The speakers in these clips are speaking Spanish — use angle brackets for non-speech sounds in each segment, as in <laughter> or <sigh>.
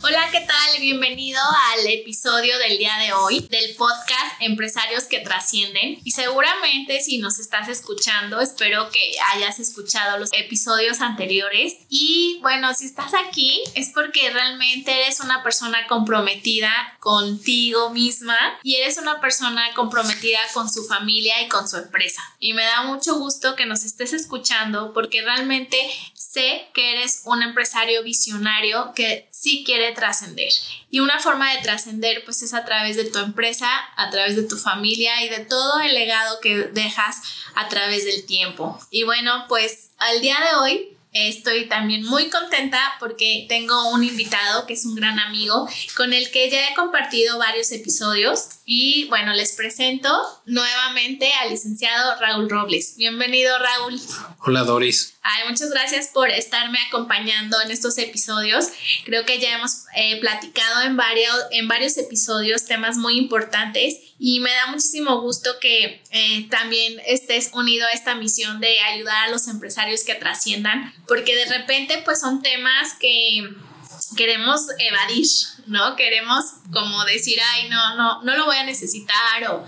Hola, ¿qué tal? Bienvenido al episodio del día de hoy del podcast Empresarios que Trascienden. Y seguramente si nos estás escuchando, espero que hayas escuchado los episodios anteriores. Y bueno, si estás aquí es porque realmente eres una persona comprometida contigo misma y eres una persona comprometida con su familia y con su empresa. Y me da mucho gusto que nos estés escuchando porque realmente sé que eres un empresario visionario que sí quiere trascender. Y una forma de trascender pues es a través de tu empresa, a través de tu familia y de todo el legado que dejas a través del tiempo. Y bueno, pues al día de hoy Estoy también muy contenta porque tengo un invitado que es un gran amigo con el que ya he compartido varios episodios y bueno, les presento nuevamente al licenciado Raúl Robles. Bienvenido Raúl. Hola Doris. Ay, muchas gracias por estarme acompañando en estos episodios. Creo que ya hemos eh, platicado en varios, en varios episodios temas muy importantes y me da muchísimo gusto que eh, también estés unido a esta misión de ayudar a los empresarios que trasciendan, porque de repente pues son temas que queremos evadir, ¿no? Queremos como decir, ay, no, no, no lo voy a necesitar o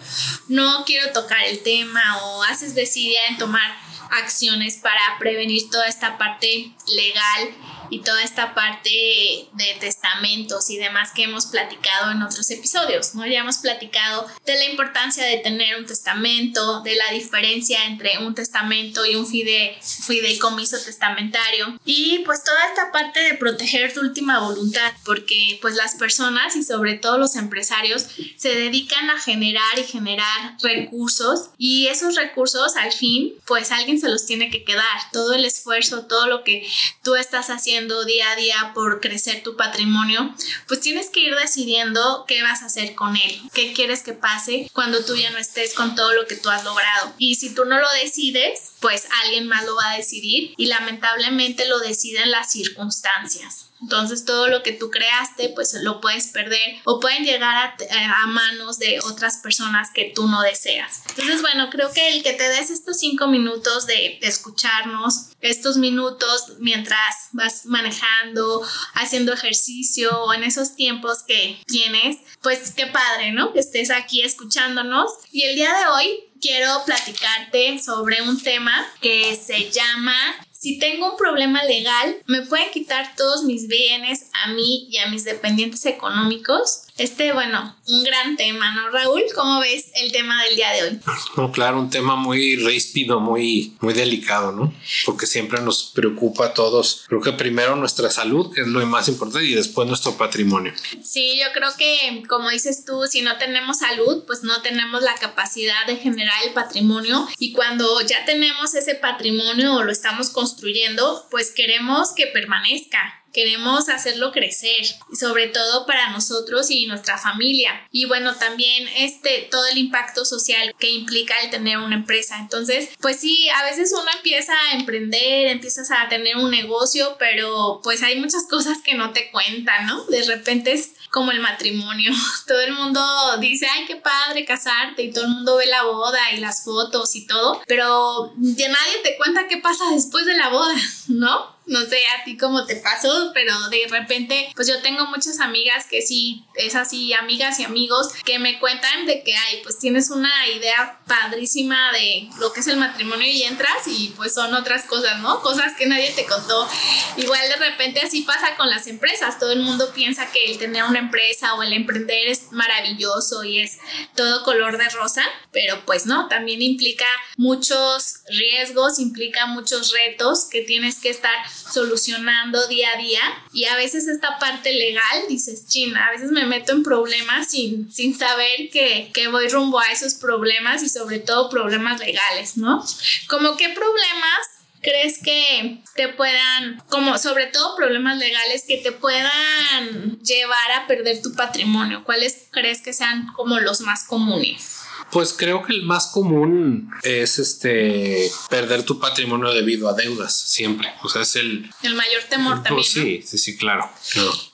no quiero tocar el tema o haces desidia en tomar acciones para prevenir toda esta parte legal y toda esta parte de testamentos y demás que hemos platicado en otros episodios, ¿no? Ya hemos platicado de la importancia de tener un testamento, de la diferencia entre un testamento y un fide, fideicomiso testamentario y pues toda esta parte de proteger tu última voluntad, porque pues las personas y sobre todo los empresarios se dedican a generar y generar recursos y esos recursos al fin pues alguien se los tiene que quedar, todo el esfuerzo, todo lo que tú estás haciendo día a día por crecer tu patrimonio, pues tienes que ir decidiendo qué vas a hacer con él, qué quieres que pase cuando tú ya no estés con todo lo que tú has logrado. Y si tú no lo decides, pues alguien más lo va a decidir y lamentablemente lo deciden las circunstancias. Entonces todo lo que tú creaste pues lo puedes perder o pueden llegar a, manos de otras personas que tú no deseas. Entonces bueno, creo que el que te des estos cinco minutos de, de escucharnos, estos minutos mientras vas manejando, haciendo ejercicio o en esos tiempos que tienes, pues qué padre, ¿no? Que estés aquí escuchándonos. Y el día de hoy quiero platicarte sobre un tema que se llama si tengo un problema legal, me pueden quitar todos mis bienes a mí y a mis dependientes económicos. Este, bueno, un gran tema, ¿no, Raúl? ¿Cómo ves el tema del día de hoy? No, claro, un tema muy ríspido, muy, muy delicado, ¿no? Porque siempre nos preocupa a todos. Creo que primero nuestra salud, que es lo más importante, y después nuestro patrimonio. Sí, yo creo que, como dices tú, si no tenemos salud, pues no tenemos la capacidad de generar el patrimonio. Y cuando ya tenemos ese patrimonio o lo estamos construyendo, pues queremos que permanezca queremos hacerlo crecer, sobre todo para nosotros y nuestra familia. Y bueno, también este, todo el impacto social que implica el tener una empresa. Entonces, pues sí, a veces uno empieza a emprender, empiezas a tener un negocio, pero pues hay muchas cosas que no te cuentan, ¿no? De repente es como el matrimonio. <laughs> Todo el mundo dice, ay, qué padre casarte y todo el mundo ve la boda y las fotos y todo, pero ya nadie te cuenta qué pasa después de la boda, ¿no? <laughs> no sé a ti cómo te pasó, pero de repente, pues yo tengo muchas amigas que sí, es así, amigas y amigos que me cuentan de que, ay, pues tienes una idea padrísima de lo que es el matrimonio y entras y pues son otras cosas, ¿no? Cosas que nadie te contó. Igual de repente así pasa con las empresas, todo el mundo piensa que el tener una empresa o el emprender es maravilloso y es todo color de rosa, pero pues no, también implica muchos riesgos, implica muchos retos que tienes que estar solucionando día a día y a veces esta parte legal, dices, china, a veces me meto en problemas sin, sin saber que, que voy rumbo a esos problemas y sobre todo problemas legales, ¿no? Como qué problemas crees que te puedan, como sobre todo problemas legales que te puedan llevar a perder tu patrimonio? ¿Cuáles crees que sean como los más comunes? Pues creo que el más común es este perder tu patrimonio debido a deudas, siempre. O sea, es el, el mayor temor también. sí, sí, sí, claro,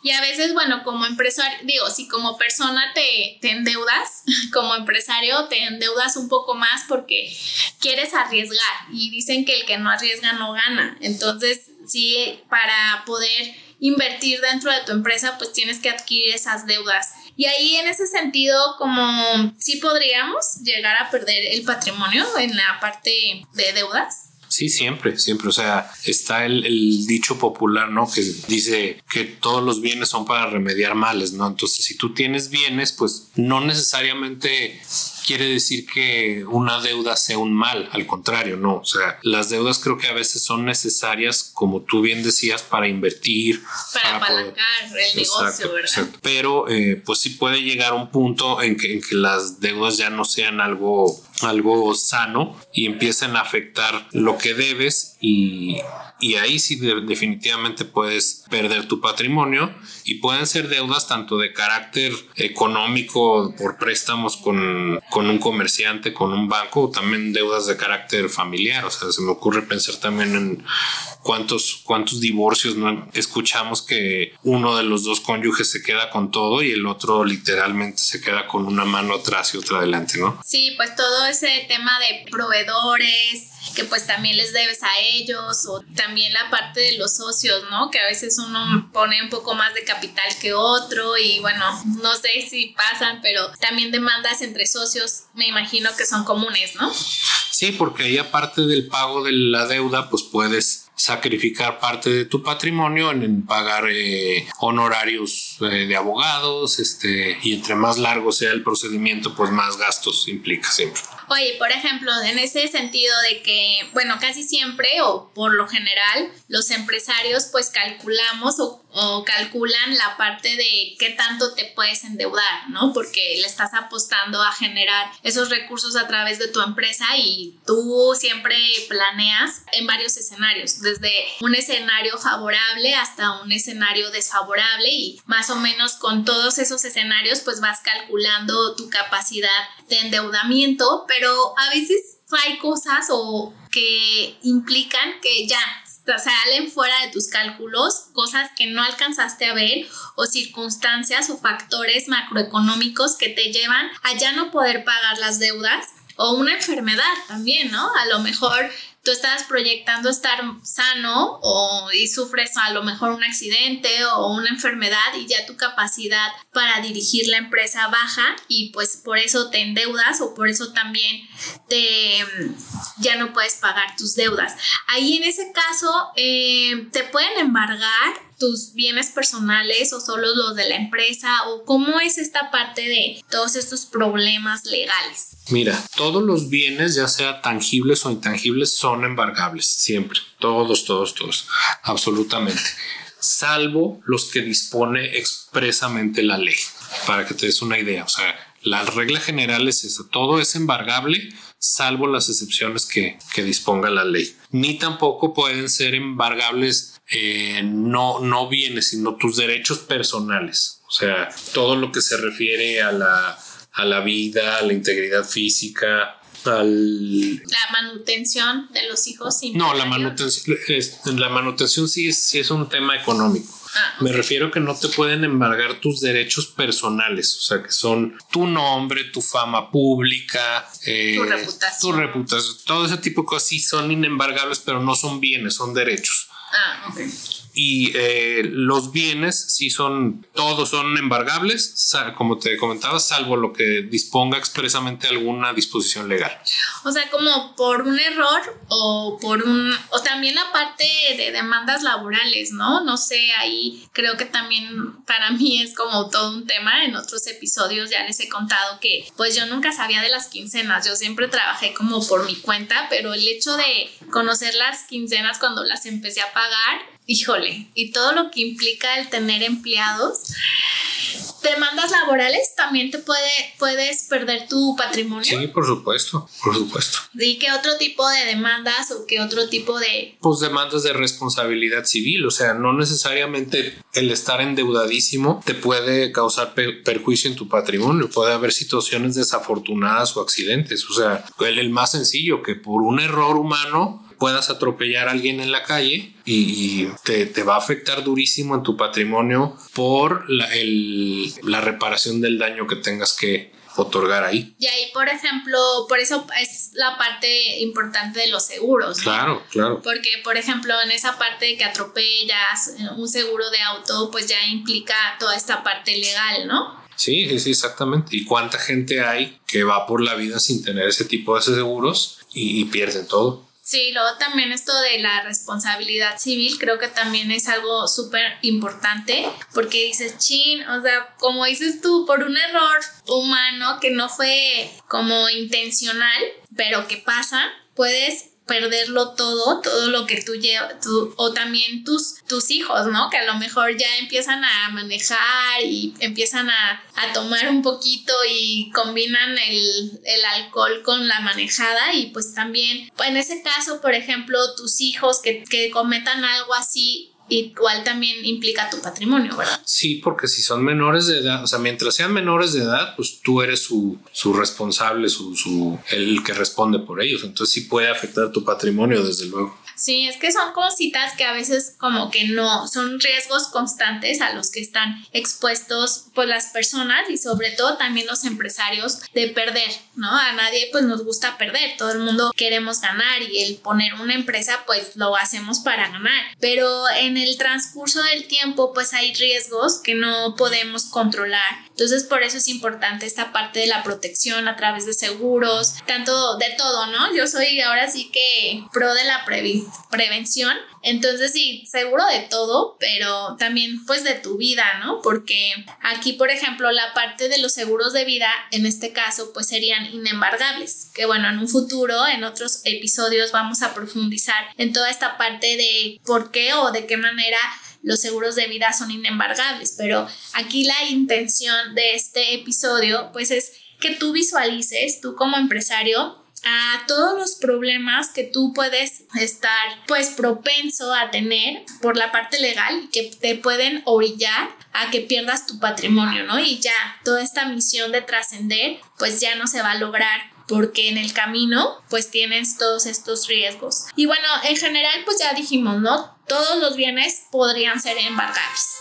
Y a veces, bueno, como empresario, digo, si como persona te, te endeudas, <laughs> como empresario te endeudas un poco más porque quieres arriesgar y dicen que el que no arriesga no gana. Entonces, sí, para poder invertir dentro de tu empresa, pues tienes que adquirir esas deudas. Y ahí en ese sentido, como sí podríamos llegar a perder el patrimonio en la parte de deudas. Sí, siempre, siempre. O sea, está el, dicho popular, ¿no? Que dice que todos los bienes son para remediar males, ¿no? Entonces, si tú tienes bienes, pues no necesariamente quiere decir que una deuda sea un mal, al contrario, no. O sea, las deudas creo que a veces son necesarias, como tú bien decías, para invertir. Para, apalancar el negocio, ¿verdad? Pero eh, pues sí puede llegar un punto en que, en que las deudas ya no sean algo, algo sano y empiecen a afectar lo que debes y, y ahí sí definitivamente puedes perder tu patrimonio y pueden ser deudas tanto de carácter económico por préstamos con, con un comerciante, con un banco, o también deudas de carácter familiar. O sea, se me ocurre pensar también en cuántos, cuántos divorcios no escuchamos que uno de los dos cónyuges se queda con todo y el otro literalmente se queda con una mano atrás y otra adelante, ¿no? Sí, pues todo ese tema de proveedores, que pues también les debes a ellos o también la parte de los socios, ¿no? Que a veces uno pone un poco más de capital que otro y bueno, no sé si pasan, pero también demandas entre socios me imagino que son comunes, ¿no? Sí, porque ahí aparte del pago de la deuda, pues puedes sacrificar parte de tu patrimonio en, pagar eh, honorarios eh, de abogados, este, y entre más largo sea el procedimiento, pues más gastos implica siempre. Oye, por ejemplo, en ese sentido de que, bueno, casi siempre o por lo general, los empresarios pues calculamos o, calculan la parte de qué tanto te puedes endeudar, ¿no? Porque le estás apostando a generar esos recursos a través de tu empresa y tú siempre planeas en varios escenarios, desde un escenario favorable hasta un escenario desfavorable y más o menos con todos esos escenarios pues vas calculando tu capacidad de endeudamiento, pero a veces hay cosas o que implican que ya salen fuera de tus cálculos, cosas que no alcanzaste a ver o circunstancias o factores macroeconómicos que te llevan a ya no poder pagar las deudas o una enfermedad también, ¿no? A lo mejor tú estás proyectando estar sano o y sufres a lo mejor un accidente o una enfermedad y ya tu capacidad para dirigir la empresa baja y pues por eso te endeudas o por eso también te ya no puedes pagar tus deudas. Ahí en ese caso eh, te pueden embargar tus bienes personales o solo los de la empresa o cómo es esta parte de todos estos problemas legales? Mira, todos los bienes, ya sea tangibles o intangibles, son embargables, siempre, todos, todos, todos, absolutamente, salvo los que dispone expresamente la ley, para que te des una idea, o sea, la regla general es esa, todo es embargable salvo las excepciones que, que disponga la ley. Ni tampoco pueden ser embargables eh, no, no bienes, sino tus derechos personales. O sea, todo lo que se refiere a la, a la vida, a la integridad física, al... La manutención de los hijos. No, la manutención, la manutención sí es, sí es un tema económico. Ah, Me refiero que no te pueden embargar tus derechos personales, o sea, que son tu nombre, tu fama pública, eh, tu reputación. Tu reputación, todo ese tipo de cosas sí son inembargables, pero no son bienes, son derechos. Ah, ok. Y eh, los bienes sí son, todos son embargables, como te comentaba, salvo lo que disponga expresamente alguna disposición legal. O sea, como por un error o por un, o también la parte de demandas laborales, ¿no? No sé, ahí creo que también para mí es como todo un tema. En otros episodios ya les he contado que pues yo nunca sabía de las quincenas, yo siempre trabajé como por mi cuenta, pero el hecho de conocer las quincenas cuando las empecé a pagar, híjole, y todo lo que implica el tener empleados, demandas laborales también te puede, puedes perder tu patrimonio. Sí, por supuesto, por supuesto. ¿Y qué otro tipo de demandas o qué otro tipo de...? Pues demandas de responsabilidad civil, o sea, no necesariamente el estar endeudadísimo te puede causar perjuicio en tu patrimonio, puede haber situaciones desafortunadas o accidentes, o sea, el, el más sencillo, que por un error humano puedas atropellar a alguien en la calle y, te, va a afectar durísimo en tu patrimonio por la, la reparación del daño que tengas que, otorgar ahí. Y ahí, por ejemplo, por eso es la parte importante de los seguros. Claro, claro. Porque, por ejemplo, en esa parte que atropellas, un seguro de auto, pues ya implica toda esta parte legal, ¿no? Sí, sí, exactamente. ¿Y cuánta gente hay que va por la vida sin tener ese tipo de seguros y pierden todo? Sí, luego también esto de la responsabilidad civil creo que también es algo súper importante porque dices, chin, o sea, como dices tú, por un error humano que no fue como intencional, pero que pasa, puedes perderlo todo, todo lo que tú llevas, o también tus, tus hijos, ¿no? Que a lo mejor ya empiezan a manejar y empiezan a, tomar un poquito y combinan el, el, alcohol con la manejada y pues también, en ese caso, por ejemplo, tus hijos que, que cometan algo así igual también implica tu patrimonio, ¿verdad? Sí, porque si son menores de edad, o sea, mientras sean menores de edad, pues tú eres su, su responsable, su, su, el que responde por ellos. Entonces sí puede afectar tu patrimonio, desde luego. Sí, es que son cositas que a veces como que no, son riesgos constantes a los que están expuestos pues las personas y sobre todo también los empresarios de perder, ¿no? A nadie pues nos gusta perder, todo el mundo queremos ganar y el poner una empresa pues lo hacemos para ganar, pero en el transcurso del tiempo pues hay riesgos que no podemos controlar, entonces por eso es importante esta parte de la protección a través de seguros, tanto de todo, ¿no? Yo soy ahora sí que pro de la previsión prevención. Entonces sí, seguro de todo, pero también pues de tu vida, ¿no? Porque aquí, por ejemplo, la parte de los seguros de vida, en este caso, pues serían inembargables. Que bueno, en un futuro, en otros episodios, vamos a profundizar en toda esta parte de por qué o de qué manera los seguros de vida son inembargables, pero aquí la intención de este episodio pues es que tú visualices, tú como empresario, a todos los problemas que tú puedes estar pues propenso a tener por la parte legal que te pueden orillar a que pierdas tu patrimonio, ¿no? Y ya toda esta misión de trascender pues ya no se va a lograr porque en el camino pues tienes todos estos riesgos. Y bueno, en general pues ya dijimos, ¿no? todos los bienes podrían ser embargables.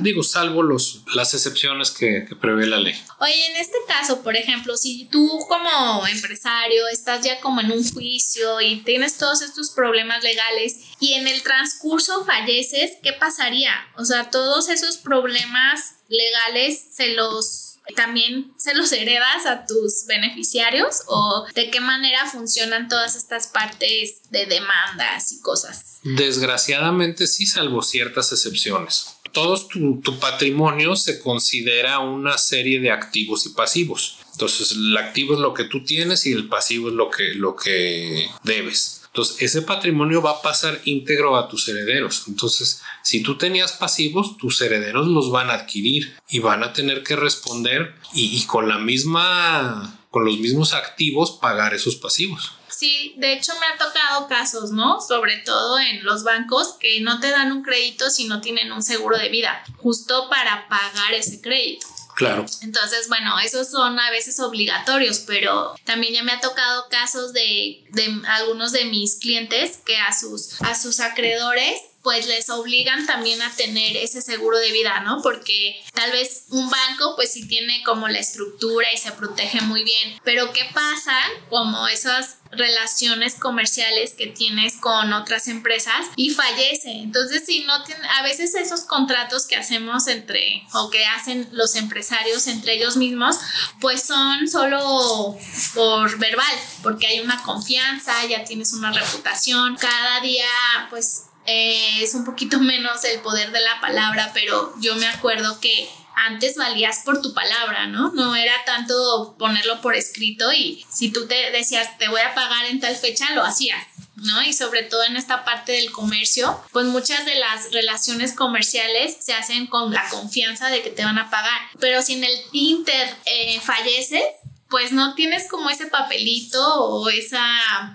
digo, salvo los, las excepciones que, que, prevé la ley. Oye, en este caso, por ejemplo, si tú como empresario estás ya como en un juicio y tienes todos estos problemas legales y en el transcurso falleces, ¿qué pasaría? O sea, todos esos problemas legales se los también se los heredas a tus beneficiarios o de qué manera funcionan todas estas partes de demandas y cosas. Desgraciadamente sí, salvo ciertas excepciones. Todo tu, tu patrimonio se considera una serie de activos y pasivos. Entonces, el activo es lo que tú tienes y el pasivo es lo que, lo que debes. Entonces, ese patrimonio va a pasar íntegro a tus herederos. Entonces, si tú tenías pasivos, tus herederos los van a adquirir y van a tener que responder y, con la misma, con los mismos activos pagar esos pasivos. Sí, de hecho me ha tocado casos, ¿no? Sobre todo en los bancos que no te dan un crédito si no tienen un seguro de vida, justo para pagar ese crédito. Claro. Entonces, bueno, esos son a veces obligatorios, pero también ya me ha tocado casos de, de algunos de mis clientes que a sus, a sus acreedores pues les obligan también a tener ese seguro de vida, ¿no? Porque tal vez un banco pues sí tiene como la estructura y se protege muy bien, pero ¿qué pasa como esas relaciones comerciales que tienes con otras empresas y fallece? Entonces, si no tiene, a veces esos contratos que hacemos entre o que hacen los empresarios entre ellos mismos, pues son solo por verbal, porque hay una confianza, ya tienes una reputación, cada día pues eh, es un poquito <laughs> menos el poder de la palabra, pero yo me acuerdo que antes valías por tu palabra, ¿no? No era tanto ponerlo por escrito y si tú te decías, te voy a pagar en tal fecha, lo hacías. ¿no? Y sobre todo en esta parte del comercio, pues muchas de las relaciones comerciales se hacen con la confianza de que te van a pagar. Pero si en el Inter eh, falleces, pues no tienes como ese papelito o ese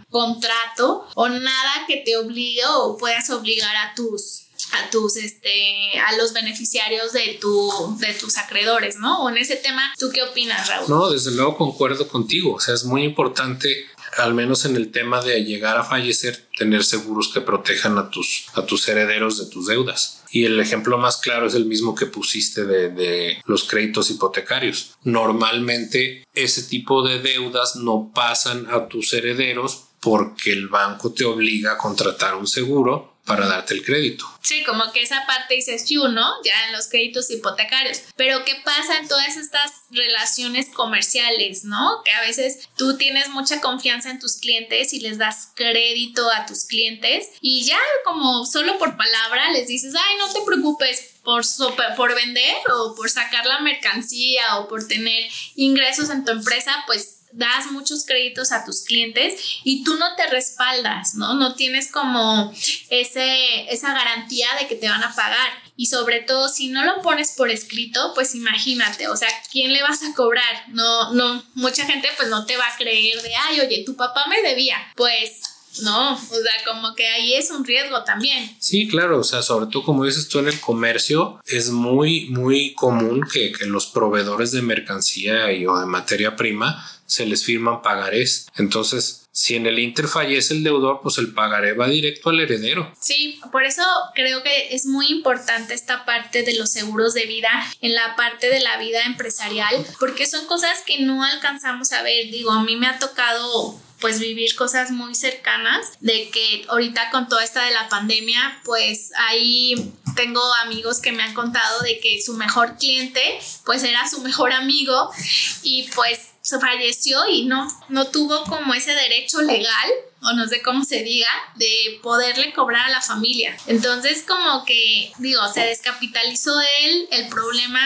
contrato o nada que te obligue o puedas obligar a tus a tus este a los beneficiarios de tu de tus acreedores, ¿no? O en ese tema, ¿tú qué opinas, Raúl? No, desde luego concuerdo contigo, o sea, es muy importante al menos en el tema de llegar a fallecer, tener seguros que protejan a tus, a tus herederos de tus deudas. Y el ejemplo más claro es el mismo que pusiste de, los créditos hipotecarios. Normalmente ese tipo de deudas no pasan a tus herederos porque el banco te obliga a contratar un seguro para darte el crédito. Sí, como que esa parte dices you, ¿no? Ya en los créditos hipotecarios. Pero ¿qué pasa en todas estas relaciones comerciales, ¿no? Que a veces tú tienes mucha confianza en tus clientes y les das crédito a tus clientes y ya como solo por palabra les dices, ay, no te preocupes, por, por vender o por sacar la mercancía o por tener ingresos en tu empresa, pues das muchos créditos a tus clientes y tú no te respaldas, ¿no? No tienes como ese, esa garantía de que te van a pagar. Y sobre todo, si no lo pones por escrito, pues imagínate, o sea, ¿quién le vas a cobrar? No, no, mucha gente pues no te va a creer de, ay, oye, tu papá me debía. Pues no, o sea, como que ahí es un riesgo también. Sí, claro, o sea, sobre todo como dices tú en el comercio, es muy, muy común que, que los proveedores de mercancía y, o de materia prima se les firman pagarés. Entonces, si en el Inter fallece el deudor, pues el pagaré va directo al heredero. Sí, por eso creo que es muy importante esta parte de los seguros de vida en la parte de la vida empresarial, porque son cosas que no alcanzamos a ver. Digo, a mí me ha tocado pues vivir cosas muy cercanas de que ahorita con toda esta de la pandemia pues ahí tengo amigos que me han contado de que su mejor cliente pues era su mejor amigo y pues falleció y no, no tuvo como ese derecho legal o no sé cómo se diga, de poderle cobrar a la familia. Entonces como que, digo, se descapitalizó él, el problema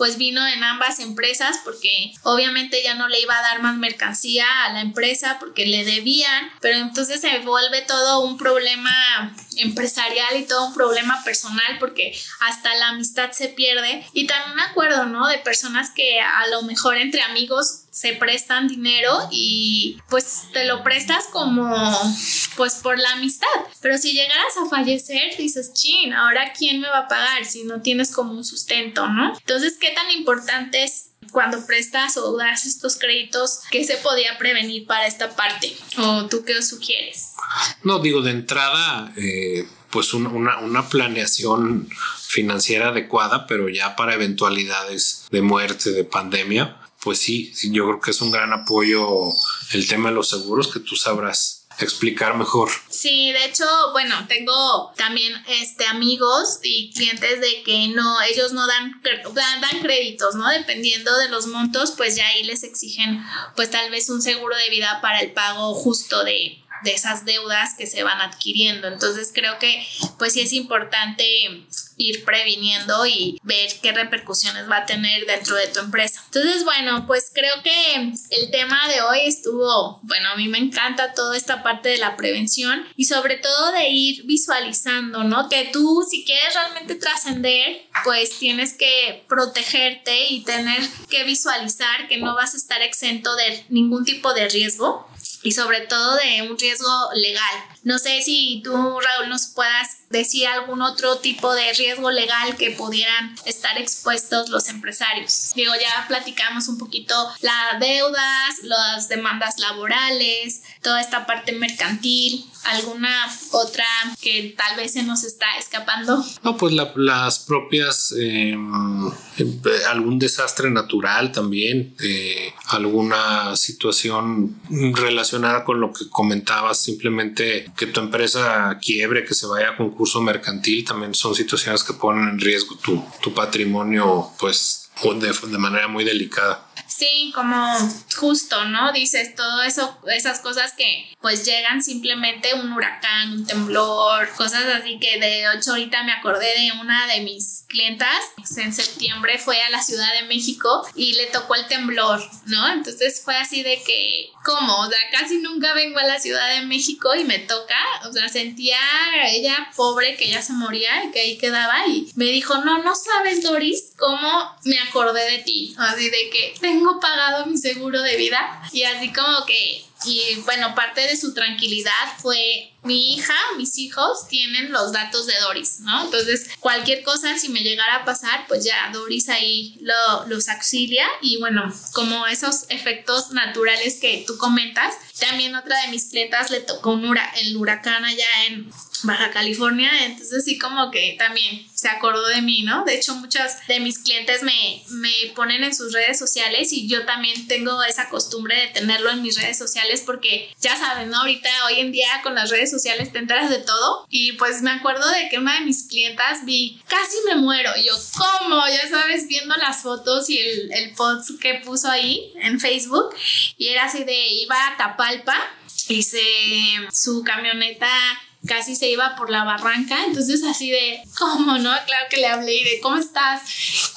pues vino en ambas empresas porque obviamente ya no le iba a dar más mercancía a la empresa porque le debían, pero entonces se vuelve todo un problema empresarial y todo un problema personal porque hasta la amistad se pierde y también me acuerdo, ¿no? De personas que a lo mejor entre amigos se prestan dinero y pues te lo prestas como pues por la amistad. Pero si llegaras a fallecer, dices, chin, ahora quién me va a pagar si no tienes como un sustento, ¿no? Entonces, ¿qué tan importante es cuando prestas o das estos créditos, ¿qué se podía prevenir para esta parte? ¿O tú qué sugieres? No, digo, de entrada, eh, pues una, una, planeación financiera adecuada, pero ya para eventualidades de muerte, de pandemia, pues sí, yo creo que es un gran apoyo el tema de los seguros que tú sabrás explicar mejor. Sí, de hecho, bueno, tengo también este amigos y clientes de que no, ellos no dan, dan, créditos, ¿no? Dependiendo de los montos, pues ya ahí les exigen pues tal vez un seguro de vida para el pago justo de, de esas deudas que se van adquiriendo. Entonces creo que pues sí es importante ir previniendo y ver qué repercusiones va a tener dentro de tu empresa. Entonces, bueno, pues creo que el tema de hoy estuvo, bueno, a mí me encanta toda esta parte de la prevención y sobre todo de ir visualizando, ¿no? Que tú si quieres realmente trascender, pues tienes que protegerte y tener que visualizar que no vas a estar exento de ningún tipo de riesgo y sobre todo de un riesgo legal. No sé si tú, Raúl, nos puedas decir algún otro tipo de riesgo legal que pudieran estar expuestos los empresarios. Digo, ya platicamos un poquito las deudas, las demandas laborales, toda esta parte mercantil, alguna otra que tal vez se nos está escapando. No, pues las propias, em, em, algún desastre natural también, eh, alguna situación relacionada con lo que comentabas, simplemente que tu empresa quiebre, que se vaya a concurso mercantil, también son situaciones que ponen en riesgo tu, tu patrimonio, pues de, de manera muy delicada. Sí, como justo, ¿no? Dices todo eso, esas cosas que pues llegan simplemente un huracán, un temblor, cosas así que de hecho ahorita me acordé de una de mis clientas, en septiembre fue a la Ciudad de México y le tocó el temblor, ¿no? Entonces fue así de que, ¿cómo? O sea, casi nunca vengo a la Ciudad de México y me toca, o sea, sentía ella pobre que ya se moría y que ahí quedaba y me dijo, no, no sabes, Doris, cómo me acordé de ti, así de que tengo pagado mi seguro de vida y así como que y bueno, parte de su tranquilidad fue mi hija, mis hijos tienen los datos de Doris, ¿no? Entonces, cualquier cosa, si me llegara a pasar, pues ya Doris ahí lo, los auxilia y bueno, como esos efectos naturales que tú comentas, también otra de mis clientas le tocó un el huracán allá en Baja California, entonces sí como que también se acordó de mí, ¿no? De hecho, muchas de mis clientes me, me ponen en sus redes sociales y yo también tengo esa costumbre de tenerlo en mis redes sociales porque ya saben, ¿no? Ahorita, hoy en día con las redes sociales te enteras de todo y pues me acuerdo de que una de mis clientas vi, casi me muero, y yo, ¿cómo? Ya sabes, viendo las fotos y el, el post que puso ahí en Facebook y era así de, iba a Tapalpa y se, su camioneta casi se iba por la barranca, entonces así de, ¿cómo no? Claro que le hablé y de, ¿cómo estás?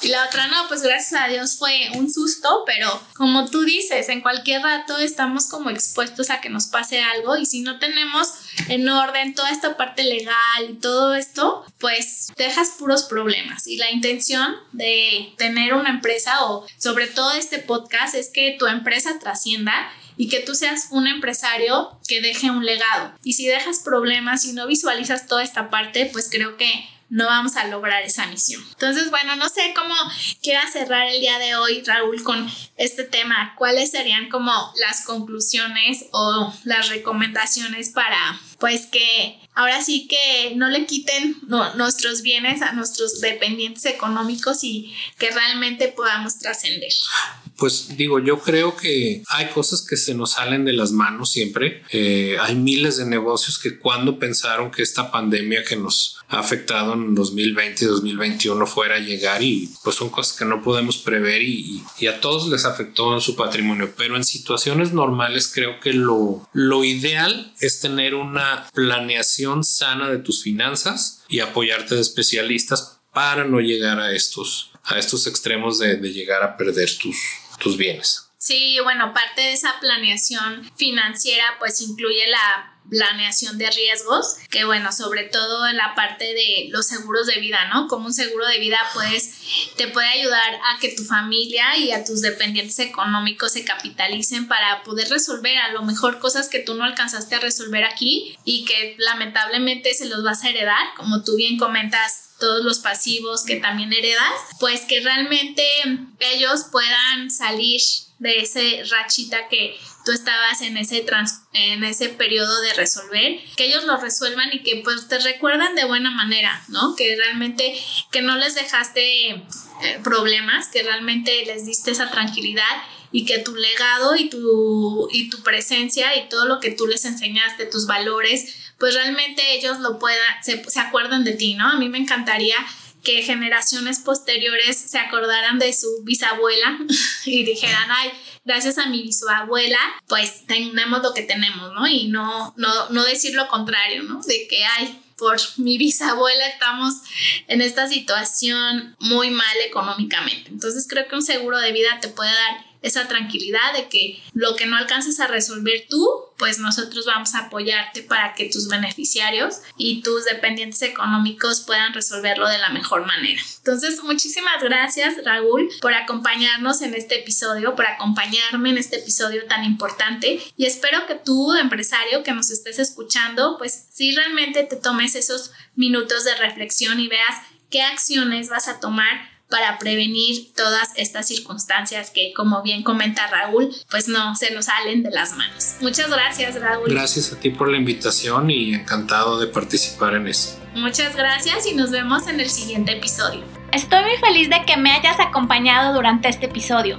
Y la otra, no, pues gracias a Dios fue un susto, pero como tú dices, en cualquier rato estamos como expuestos a que nos pase algo y si no tenemos en orden toda esta parte legal y todo esto, pues dejas puros problemas. Y la intención de tener una empresa o sobre todo este podcast es que tu empresa trascienda y que tú seas un empresario que deje un legado. Y si dejas problemas y no visualizas toda esta parte, pues creo que no vamos a lograr esa misión. Entonces, bueno, no sé cómo quiera cerrar el día de hoy, Raúl, con este tema. ¿Cuáles serían como las conclusiones o las recomendaciones para, pues, que ahora sí que no le quiten nuestros bienes a nuestros dependientes económicos y que realmente podamos trascender? Pues digo, yo creo que hay cosas que se nos salen de las manos siempre. Eh, hay miles de negocios que cuando pensaron que esta pandemia que nos ha afectado en 2020 y 2021 fuera a llegar y pues son cosas que no podemos prever y, a todos les afectó en su patrimonio. Pero en situaciones normales creo que lo, lo ideal es tener una planeación sana de tus finanzas y apoyarte de especialistas para no llegar a estos, a estos extremos de, de llegar a perder tus, tus bienes. Sí, bueno, parte de esa planeación financiera pues incluye la planeación de riesgos, que bueno, sobre todo en la parte de los seguros de vida, ¿no? Como un seguro de vida pues te puede ayudar a que tu familia y a tus dependientes económicos se capitalicen para poder resolver a lo mejor cosas que tú no alcanzaste a resolver aquí y que lamentablemente se los vas a heredar, como tú bien comentas todos los pasivos que también heredas, pues que realmente ellos puedan salir de ese rachita que tú estabas en ese trans, en ese periodo de resolver, que ellos lo resuelvan y que pues te recuerdan de buena manera, ¿no? Que realmente que no les dejaste eh, problemas, que realmente les diste esa tranquilidad y que tu legado y tu, y tu presencia y todo lo que tú les enseñaste, tus valores, pues realmente ellos lo puedan, se, se acuerdan de ti, ¿no? A mí me encantaría que generaciones posteriores se acordaran de su bisabuela <laughs> y dijeran, ay, gracias a mi bisabuela, pues tenemos lo que tenemos, ¿no? Y no, no, no decir lo contrario, ¿no? De que, ay, por <laughs> mi bisabuela estamos en esta situación muy mal económicamente. Entonces creo que un seguro de vida te puede dar esa tranquilidad de que lo que no alcances a resolver tú, pues nosotros vamos a apoyarte para que tus beneficiarios y tus dependientes económicos puedan resolverlo de la mejor manera. Entonces, muchísimas gracias Raúl por acompañarnos en este episodio, por acompañarme en este episodio tan importante y espero que tú, empresario que nos estés escuchando, pues si realmente te tomes esos minutos de reflexión y veas qué acciones vas a tomar para prevenir todas estas circunstancias que, como bien comenta Raúl, pues no se nos salen de las manos. Muchas gracias, Raúl. Gracias a ti por la invitación y encantado de participar en eso. Muchas gracias y nos vemos en el siguiente episodio. Estoy muy feliz de que me hayas acompañado durante este episodio.